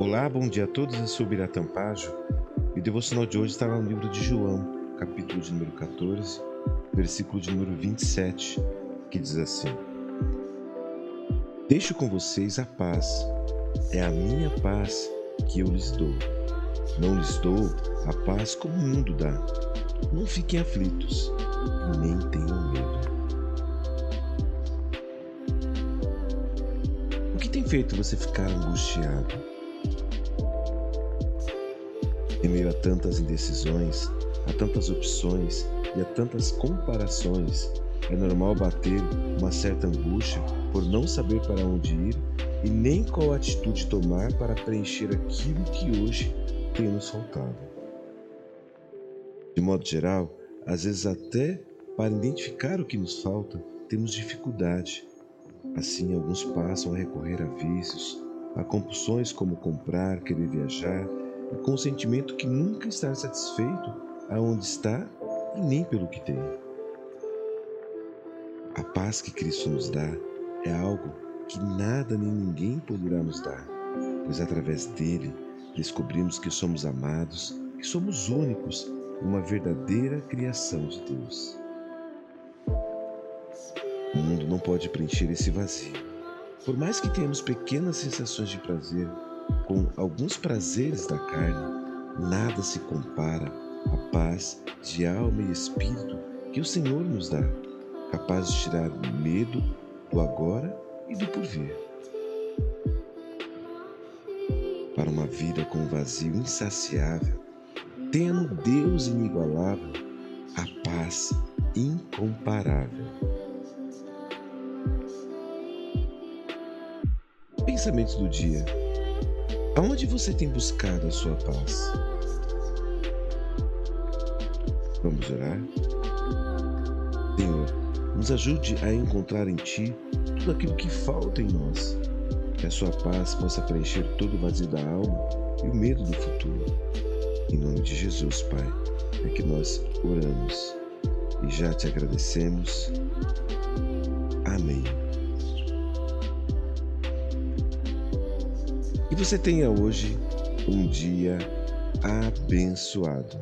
Olá, bom dia a todos. Eu sou Biratã Pajo e o devocional de hoje está no livro de João, capítulo de número 14, versículo de número 27, que diz assim: Deixo com vocês a paz, é a minha paz que eu lhes dou. Não lhes dou a paz como o mundo dá. Não fiquem aflitos e nem tenham medo. O que tem feito você ficar angustiado? Em meio a tantas indecisões, a tantas opções e a tantas comparações, é normal bater uma certa angústia por não saber para onde ir e nem qual atitude tomar para preencher aquilo que hoje tem nos faltado. De modo geral, às vezes até para identificar o que nos falta, temos dificuldade. Assim, alguns passam a recorrer a vícios, a compulsões como comprar, querer viajar, com o sentimento que nunca está satisfeito aonde está e nem pelo que tem. A paz que Cristo nos dá é algo que nada nem ninguém poderá nos dar, pois através dele descobrimos que somos amados, que somos únicos uma verdadeira criação de Deus. O mundo não pode preencher esse vazio. Por mais que tenhamos pequenas sensações de prazer com alguns prazeres da carne, nada se compara à paz de alma e espírito que o Senhor nos dá, capaz de tirar o medo do agora e do porvir. Para uma vida com vazio insaciável, tenha no Deus inigualável a paz incomparável. Pensamentos do dia. Aonde você tem buscado a sua paz? Vamos orar? Senhor, nos ajude a encontrar em Ti tudo aquilo que falta em nós. Que a Sua paz possa preencher todo o vazio da alma e o medo do futuro. Em nome de Jesus, Pai, é que nós oramos e já te agradecemos. Amém. E você tenha hoje um dia abençoado.